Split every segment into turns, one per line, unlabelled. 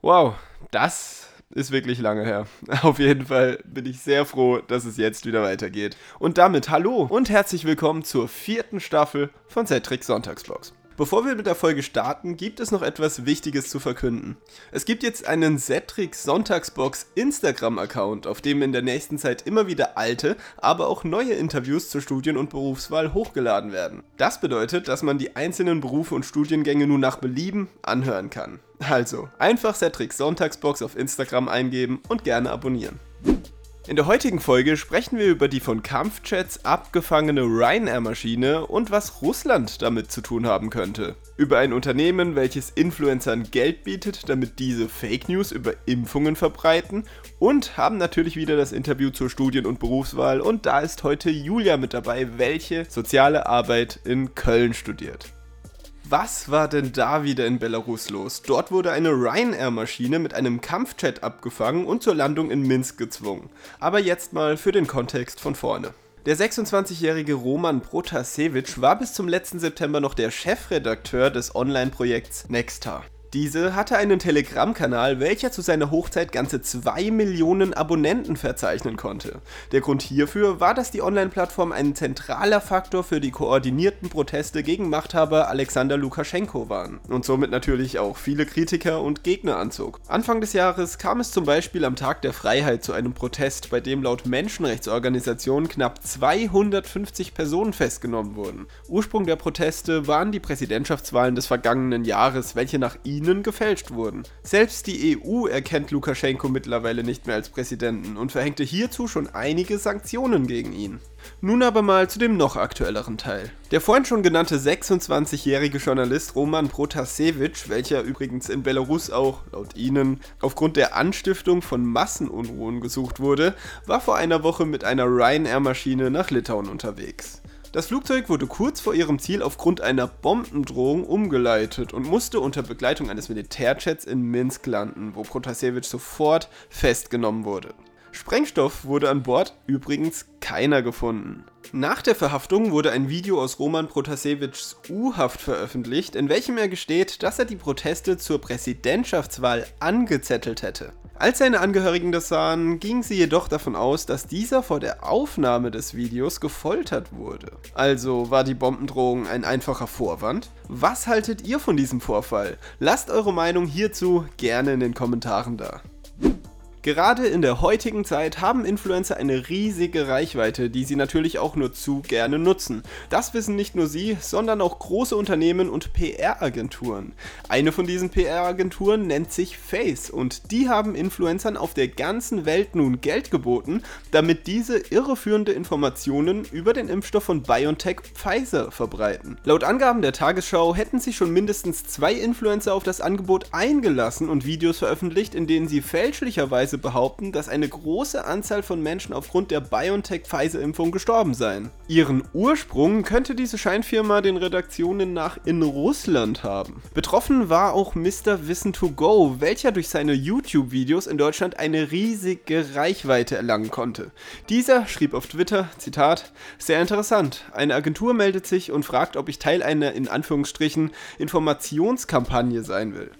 Wow, das ist wirklich lange her. Auf jeden Fall bin ich sehr froh, dass es jetzt wieder weitergeht. Und damit hallo und herzlich willkommen zur vierten Staffel von Cedric Sonntagsbox. Bevor wir mit der Folge starten, gibt es noch etwas Wichtiges zu verkünden. Es gibt jetzt einen Zetrix Sonntagsbox Instagram-Account, auf dem in der nächsten Zeit immer wieder alte, aber auch neue Interviews zur Studien- und Berufswahl hochgeladen werden. Das bedeutet, dass man die einzelnen Berufe und Studiengänge nun nach Belieben anhören kann. Also, einfach Cetrix Sonntagsbox auf Instagram eingeben und gerne abonnieren. In der heutigen Folge sprechen wir über die von Kampfjets abgefangene Ryanair-Maschine und was Russland damit zu tun haben könnte. Über ein Unternehmen, welches Influencern Geld bietet, damit diese Fake News über Impfungen verbreiten und haben natürlich wieder das Interview zur Studien- und Berufswahl und da ist heute Julia mit dabei, welche soziale Arbeit in Köln studiert. Was war denn da wieder in Belarus los? Dort wurde eine Ryanair-Maschine mit einem Kampfjet abgefangen und zur Landung in Minsk gezwungen. Aber jetzt mal für den Kontext von vorne. Der 26-jährige Roman Protasevich war bis zum letzten September noch der Chefredakteur des Online-Projekts Nexta. Diese hatte einen Telegram-Kanal, welcher zu seiner Hochzeit ganze 2 Millionen Abonnenten verzeichnen konnte. Der Grund hierfür war, dass die Online-Plattform ein zentraler Faktor für die koordinierten Proteste gegen Machthaber Alexander Lukaschenko waren und somit natürlich auch viele Kritiker und Gegner anzog. Anfang des Jahres kam es zum Beispiel am Tag der Freiheit zu einem Protest, bei dem laut Menschenrechtsorganisationen knapp 250 Personen festgenommen wurden. Ursprung der Proteste waren die Präsidentschaftswahlen des vergangenen Jahres, welche nach ihnen gefälscht wurden. Selbst die EU erkennt Lukaschenko mittlerweile nicht mehr als Präsidenten und verhängte hierzu schon einige Sanktionen gegen ihn. Nun aber mal zu dem noch aktuelleren Teil. Der vorhin schon genannte 26-jährige Journalist Roman Protasevich, welcher übrigens in Belarus auch, laut ihnen, aufgrund der Anstiftung von Massenunruhen gesucht wurde, war vor einer Woche mit einer Ryanair-Maschine nach Litauen unterwegs. Das Flugzeug wurde kurz vor ihrem Ziel aufgrund einer Bombendrohung umgeleitet und musste unter Begleitung eines Militärjets in Minsk landen, wo Protasevich sofort festgenommen wurde. Sprengstoff wurde an Bord übrigens keiner gefunden. Nach der Verhaftung wurde ein Video aus Roman Protasevichs U-Haft veröffentlicht, in welchem er gesteht, dass er die Proteste zur Präsidentschaftswahl angezettelt hätte. Als seine Angehörigen das sahen, gingen sie jedoch davon aus, dass dieser vor der Aufnahme des Videos gefoltert wurde. Also war die Bombendrohung ein einfacher Vorwand? Was haltet ihr von diesem Vorfall? Lasst eure Meinung hierzu gerne in den Kommentaren da. Gerade in der heutigen Zeit haben Influencer eine riesige Reichweite, die sie natürlich auch nur zu gerne nutzen. Das wissen nicht nur sie, sondern auch große Unternehmen und PR-Agenturen. Eine von diesen PR-Agenturen nennt sich Face und die haben Influencern auf der ganzen Welt nun Geld geboten, damit diese irreführende Informationen über den Impfstoff von BioNTech Pfizer verbreiten. Laut Angaben der Tagesschau hätten sich schon mindestens zwei Influencer auf das Angebot eingelassen und Videos veröffentlicht, in denen sie fälschlicherweise Weise behaupten, dass eine große Anzahl von Menschen aufgrund der BioNTech-Pfizer-Impfung gestorben seien. Ihren Ursprung könnte diese Scheinfirma den Redaktionen nach in Russland haben. Betroffen war auch Mr. Wissen to Go, welcher durch seine YouTube-Videos in Deutschland eine riesige Reichweite erlangen konnte. Dieser schrieb auf Twitter, Zitat, sehr interessant, eine Agentur meldet sich und fragt, ob ich Teil einer in Anführungsstrichen Informationskampagne sein will.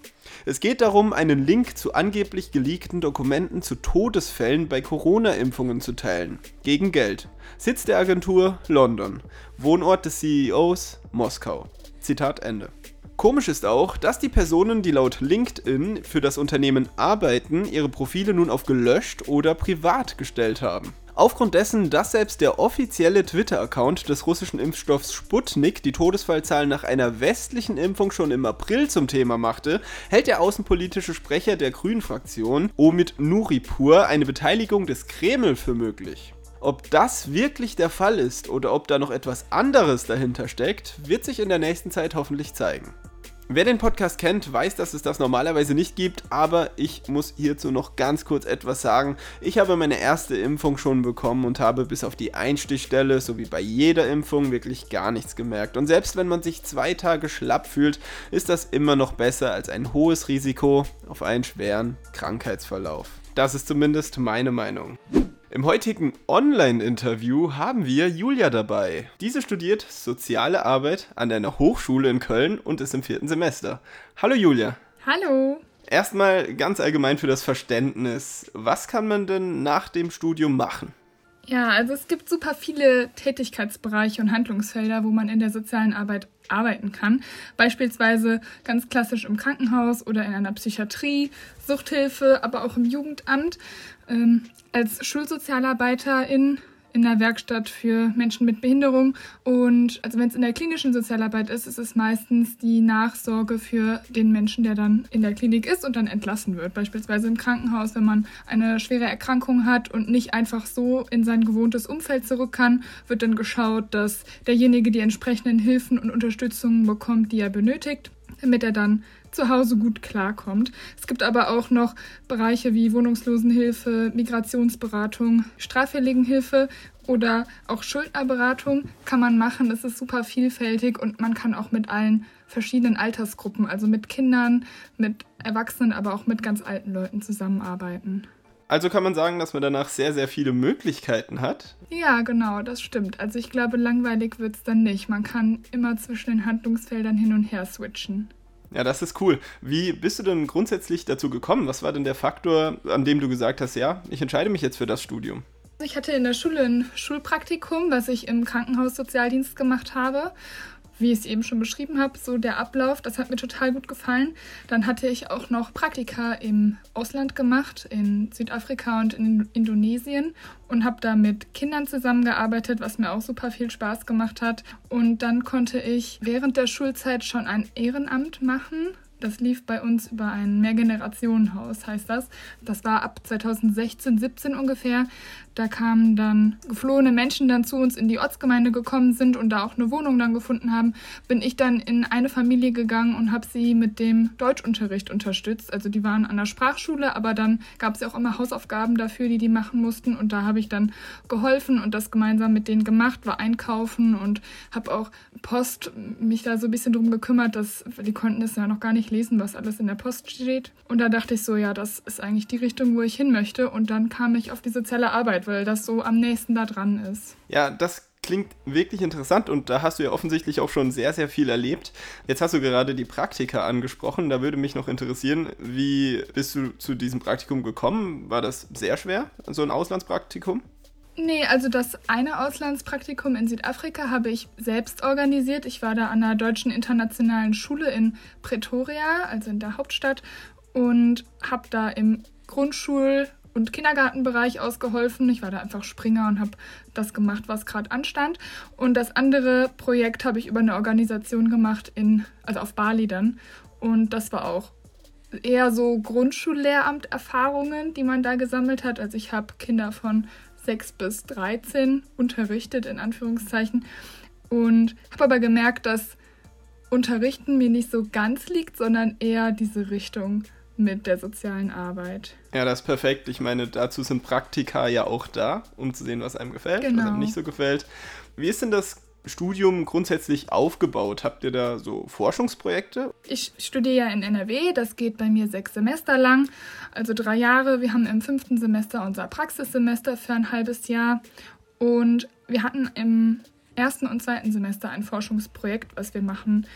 Es geht darum, einen Link zu angeblich geleakten Dokumenten zu Todesfällen bei Corona-Impfungen zu teilen. Gegen Geld. Sitz der Agentur London. Wohnort des CEOs Moskau. Zitat Ende. Komisch ist auch, dass die Personen, die laut LinkedIn für das Unternehmen arbeiten, ihre Profile nun auf gelöscht oder privat gestellt haben. Aufgrund dessen, dass selbst der offizielle Twitter-Account des russischen Impfstoffs Sputnik die Todesfallzahlen nach einer westlichen Impfung schon im April zum Thema machte, hält der außenpolitische Sprecher der Grünen-Fraktion, Omid Nuripur, eine Beteiligung des Kreml für möglich. Ob das wirklich der Fall ist oder ob da noch etwas anderes dahinter steckt, wird sich in der nächsten Zeit hoffentlich zeigen. Wer den Podcast kennt, weiß, dass es das normalerweise nicht gibt, aber ich muss hierzu noch ganz kurz etwas sagen. Ich habe meine erste Impfung schon bekommen und habe bis auf die Einstichstelle, so wie bei jeder Impfung, wirklich gar nichts gemerkt. Und selbst wenn man sich zwei Tage schlapp fühlt, ist das immer noch besser als ein hohes Risiko auf einen schweren Krankheitsverlauf. Das ist zumindest meine Meinung. Im heutigen Online-Interview haben wir Julia dabei. Diese studiert Soziale Arbeit an einer Hochschule in Köln und ist im vierten Semester. Hallo Julia.
Hallo.
Erstmal ganz allgemein für das Verständnis. Was kann man denn nach dem Studium machen?
Ja, also es gibt super viele Tätigkeitsbereiche und Handlungsfelder, wo man in der sozialen Arbeit arbeiten kann. Beispielsweise ganz klassisch im Krankenhaus oder in einer Psychiatrie, Suchthilfe, aber auch im Jugendamt. Ähm, als Schulsozialarbeiterin in der Werkstatt für Menschen mit Behinderung. Und also wenn es in der klinischen Sozialarbeit ist, ist es meistens die Nachsorge für den Menschen, der dann in der Klinik ist und dann entlassen wird. Beispielsweise im Krankenhaus, wenn man eine schwere Erkrankung hat und nicht einfach so in sein gewohntes Umfeld zurück kann, wird dann geschaut, dass derjenige die entsprechenden Hilfen und Unterstützungen bekommt, die er benötigt, damit er dann zu Hause gut klarkommt. Es gibt aber auch noch Bereiche wie Wohnungslosenhilfe, Migrationsberatung, Straffälligenhilfe oder auch Schuldnerberatung kann man machen. Das ist super vielfältig und man kann auch mit allen verschiedenen Altersgruppen, also mit Kindern, mit Erwachsenen, aber auch mit ganz alten Leuten zusammenarbeiten.
Also kann man sagen, dass man danach sehr, sehr viele Möglichkeiten hat.
Ja, genau, das stimmt. Also ich glaube, langweilig wird es dann nicht. Man kann immer zwischen den Handlungsfeldern hin und her switchen.
Ja, das ist cool. Wie bist du denn grundsätzlich dazu gekommen? Was war denn der Faktor, an dem du gesagt hast, ja, ich entscheide mich jetzt für das Studium?
Ich hatte in der Schule ein Schulpraktikum, was ich im Krankenhaussozialdienst gemacht habe wie ich es eben schon beschrieben habe, so der Ablauf, das hat mir total gut gefallen. Dann hatte ich auch noch Praktika im Ausland gemacht, in Südafrika und in Indonesien und habe da mit Kindern zusammengearbeitet, was mir auch super viel Spaß gemacht hat. Und dann konnte ich während der Schulzeit schon ein Ehrenamt machen das lief bei uns über ein Mehrgenerationenhaus, heißt das. Das war ab 2016, 17 ungefähr. Da kamen dann geflohene Menschen dann zu uns in die Ortsgemeinde gekommen sind und da auch eine Wohnung dann gefunden haben, bin ich dann in eine Familie gegangen und habe sie mit dem Deutschunterricht unterstützt. Also die waren an der Sprachschule, aber dann gab es ja auch immer Hausaufgaben dafür, die die machen mussten und da habe ich dann geholfen und das gemeinsam mit denen gemacht, war einkaufen und habe auch Post mich da so ein bisschen drum gekümmert, dass die konnten es ja noch gar nicht nicht lesen, was alles in der Post steht. Und da dachte ich so, ja, das ist eigentlich die Richtung, wo ich hin möchte. Und dann kam ich auf die soziale Arbeit, weil das so am nächsten da dran ist.
Ja, das klingt wirklich interessant und da hast du ja offensichtlich auch schon sehr, sehr viel erlebt. Jetzt hast du gerade die Praktika angesprochen. Da würde mich noch interessieren, wie bist du zu diesem Praktikum gekommen? War das sehr schwer, so ein Auslandspraktikum?
Nee, also das eine Auslandspraktikum in Südafrika habe ich selbst organisiert. Ich war da an der Deutschen Internationalen Schule in Pretoria, also in der Hauptstadt, und habe da im Grundschul- und Kindergartenbereich ausgeholfen. Ich war da einfach Springer und habe das gemacht, was gerade anstand. Und das andere Projekt habe ich über eine Organisation gemacht, in, also auf Bali dann. Und das war auch eher so Grundschullehramt-Erfahrungen, die man da gesammelt hat. Also ich habe Kinder von 6 bis 13 unterrichtet, in Anführungszeichen. Und habe aber gemerkt, dass Unterrichten mir nicht so ganz liegt, sondern eher diese Richtung mit der sozialen Arbeit.
Ja, das ist perfekt. Ich meine, dazu sind Praktika ja auch da, um zu sehen, was einem gefällt, genau. was einem nicht so gefällt. Wie ist denn das Studium grundsätzlich aufgebaut? Habt ihr da so Forschungsprojekte?
Ich studiere ja in NRW, das geht bei mir sechs Semester lang, also drei Jahre. Wir haben im fünften Semester unser Praxissemester für ein halbes Jahr und wir hatten im ersten und zweiten Semester ein Forschungsprojekt, was wir machen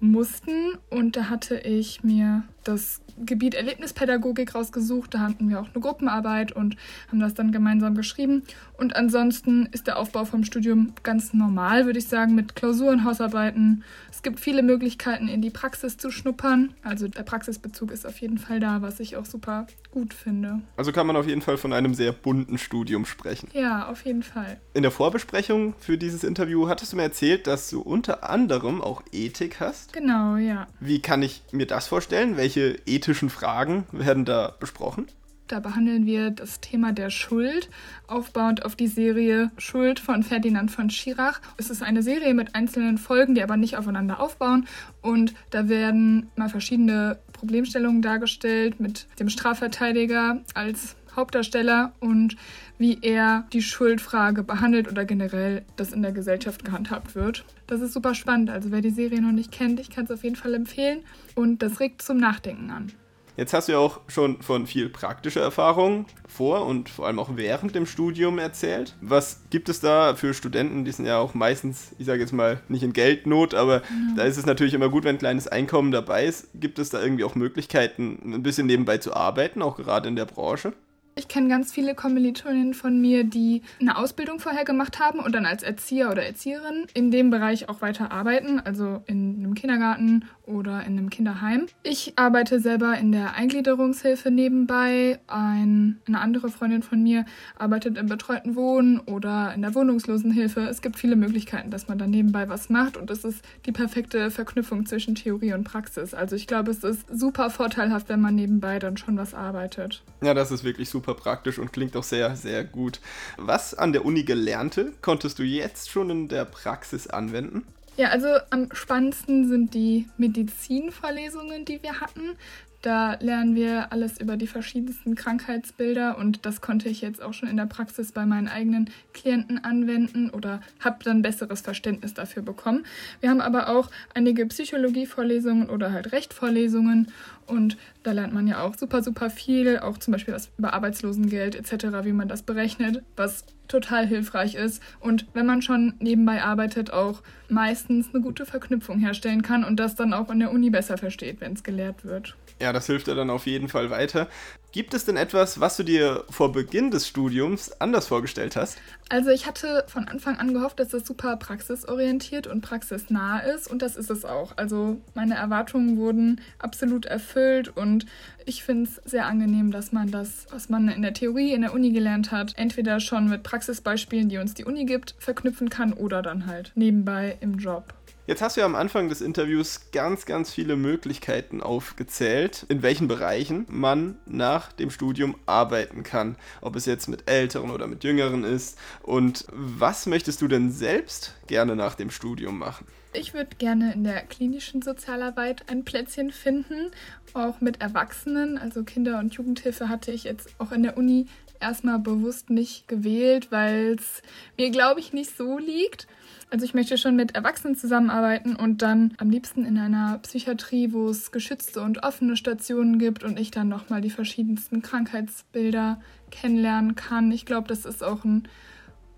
mussten. Und da hatte ich mir das Gebiet Erlebnispädagogik rausgesucht. Da hatten wir auch eine Gruppenarbeit und haben das dann gemeinsam geschrieben. Und ansonsten ist der Aufbau vom Studium ganz normal, würde ich sagen, mit Klausuren, Hausarbeiten. Es gibt viele Möglichkeiten, in die Praxis zu schnuppern. Also der Praxisbezug ist auf jeden Fall da, was ich auch super gut finde.
Also kann man auf jeden Fall von einem sehr bunten Studium sprechen.
Ja, auf jeden Fall.
In der Vorbesprechung für dieses Interview hattest du mir erzählt, dass du unter anderem auch Ethik hast.
Genau, ja.
Wie kann ich mir das vorstellen? Welche ethischen Fragen werden da besprochen?
Da behandeln wir das Thema der Schuld, aufbauend auf die Serie Schuld von Ferdinand von Schirach. Es ist eine Serie mit einzelnen Folgen, die aber nicht aufeinander aufbauen. Und da werden mal verschiedene Problemstellungen dargestellt mit dem Strafverteidiger als Hauptdarsteller und wie er die Schuldfrage behandelt oder generell das in der Gesellschaft gehandhabt wird. Das ist super spannend. Also wer die Serie noch nicht kennt, ich kann es auf jeden Fall empfehlen und das regt zum Nachdenken an.
Jetzt hast du ja auch schon von viel praktischer Erfahrung vor und vor allem auch während dem Studium erzählt. Was gibt es da für Studenten, die sind ja auch meistens, ich sage jetzt mal, nicht in Geldnot, aber mhm. da ist es natürlich immer gut, wenn ein kleines Einkommen dabei ist. Gibt es da irgendwie auch Möglichkeiten, ein bisschen nebenbei zu arbeiten, auch gerade in der Branche?
Ich kenne ganz viele Kommilitoninnen von mir, die eine Ausbildung vorher gemacht haben und dann als Erzieher oder Erzieherin in dem Bereich auch weiter arbeiten, also in einem Kindergarten oder in einem Kinderheim. Ich arbeite selber in der Eingliederungshilfe nebenbei. Ein, eine andere Freundin von mir arbeitet im betreuten Wohnen oder in der Wohnungslosenhilfe. Es gibt viele Möglichkeiten, dass man da nebenbei was macht und es ist die perfekte Verknüpfung zwischen Theorie und Praxis. Also ich glaube, es ist super vorteilhaft, wenn man nebenbei dann schon was arbeitet.
Ja, das ist wirklich super super praktisch und klingt auch sehr, sehr gut. Was an der Uni gelernte, konntest du jetzt schon in der Praxis anwenden?
Ja, also am spannendsten sind die Medizinvorlesungen, die wir hatten. Da lernen wir alles über die verschiedensten Krankheitsbilder und das konnte ich jetzt auch schon in der Praxis bei meinen eigenen Klienten anwenden oder habe dann besseres Verständnis dafür bekommen. Wir haben aber auch einige Psychologievorlesungen oder halt Rechtvorlesungen und da lernt man ja auch super, super viel, auch zum Beispiel was über Arbeitslosengeld etc., wie man das berechnet, was total hilfreich ist und wenn man schon nebenbei arbeitet, auch meistens eine gute Verknüpfung herstellen kann und das dann auch in der Uni besser versteht, wenn es gelehrt wird.
Ja, das hilft ja dann auf jeden Fall weiter. Gibt es denn etwas, was du dir vor Beginn des Studiums anders vorgestellt hast?
Also ich hatte von Anfang an gehofft, dass es super praxisorientiert und praxisnah ist und das ist es auch. Also meine Erwartungen wurden absolut erfüllt und ich finde es sehr angenehm, dass man das, was man in der Theorie in der Uni gelernt hat, entweder schon mit Praxisbeispielen, die uns die Uni gibt, verknüpfen kann oder dann halt nebenbei im Job.
Jetzt hast du ja am Anfang des Interviews ganz, ganz viele Möglichkeiten aufgezählt, in welchen Bereichen man nach dem Studium arbeiten kann. Ob es jetzt mit Älteren oder mit Jüngeren ist. Und was möchtest du denn selbst gerne nach dem Studium machen?
Ich würde gerne in der klinischen Sozialarbeit ein Plätzchen finden, auch mit Erwachsenen. Also Kinder- und Jugendhilfe hatte ich jetzt auch in der Uni erstmal bewusst nicht gewählt, weil es mir, glaube ich, nicht so liegt. Also ich möchte schon mit Erwachsenen zusammenarbeiten und dann am liebsten in einer Psychiatrie, wo es geschützte und offene Stationen gibt und ich dann nochmal die verschiedensten Krankheitsbilder kennenlernen kann. Ich glaube, das ist auch ein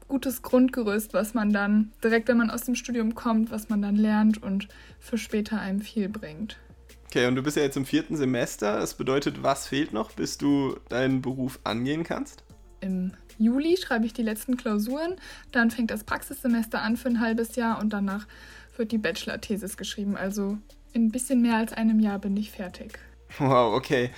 gutes Grundgerüst, was man dann direkt, wenn man aus dem Studium kommt, was man dann lernt und für später einem viel bringt.
Okay, und du bist ja jetzt im vierten Semester. Das bedeutet, was fehlt noch, bis du deinen Beruf angehen kannst?
Im Juli schreibe ich die letzten Klausuren. Dann fängt das Praxissemester an für ein halbes Jahr und danach wird die Bachelor-Thesis geschrieben. Also in ein bisschen mehr als einem Jahr bin ich fertig.
Wow, okay.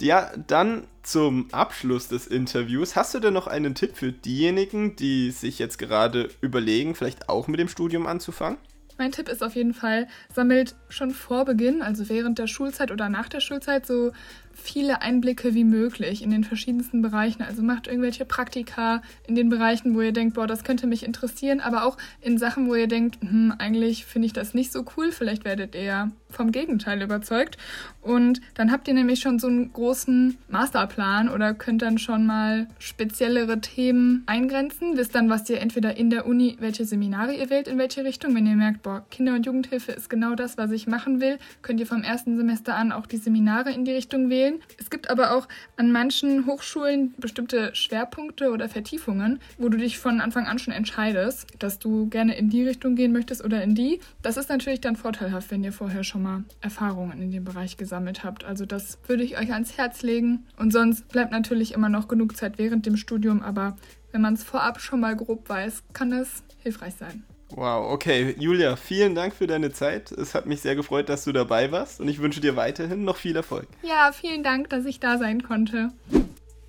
Ja, dann zum Abschluss des Interviews. Hast du denn noch einen Tipp für diejenigen, die sich jetzt gerade überlegen, vielleicht auch mit dem Studium anzufangen?
Mein Tipp ist auf jeden Fall, sammelt schon vor Beginn, also während der Schulzeit oder nach der Schulzeit, so viele Einblicke wie möglich in den verschiedensten Bereichen. Also macht irgendwelche Praktika in den Bereichen, wo ihr denkt, boah, das könnte mich interessieren, aber auch in Sachen, wo ihr denkt, hm, eigentlich finde ich das nicht so cool. Vielleicht werdet ihr ja vom Gegenteil überzeugt. Und dann habt ihr nämlich schon so einen großen Masterplan oder könnt dann schon mal speziellere Themen eingrenzen. Wisst dann, was ihr entweder in der Uni, welche Seminare ihr wählt, in welche Richtung. Wenn ihr merkt, boah, Kinder- und Jugendhilfe ist genau das, was ich machen will, könnt ihr vom ersten Semester an auch die Seminare in die Richtung wählen wählen. Es gibt aber auch an manchen Hochschulen bestimmte Schwerpunkte oder Vertiefungen, wo du dich von Anfang an schon entscheidest, dass du gerne in die Richtung gehen möchtest oder in die. Das ist natürlich dann vorteilhaft, wenn ihr vorher schon mal Erfahrungen in dem Bereich gesammelt habt. Also das würde ich euch ans Herz legen. Und sonst bleibt natürlich immer noch genug Zeit während dem Studium, aber wenn man es vorab schon mal grob weiß, kann es hilfreich sein.
Wow, okay. Julia, vielen Dank für deine Zeit. Es hat mich sehr gefreut, dass du dabei warst und ich wünsche dir weiterhin noch viel Erfolg.
Ja, vielen Dank, dass ich da sein konnte.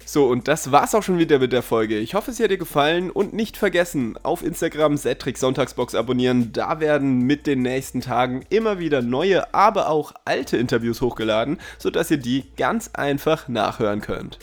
So, und das war's auch schon wieder mit der Folge. Ich hoffe, sie hat dir gefallen und nicht vergessen, auf Instagram Zetrix Sonntagsbox abonnieren. Da werden mit den nächsten Tagen immer wieder neue, aber auch alte Interviews hochgeladen, sodass ihr die ganz einfach nachhören könnt.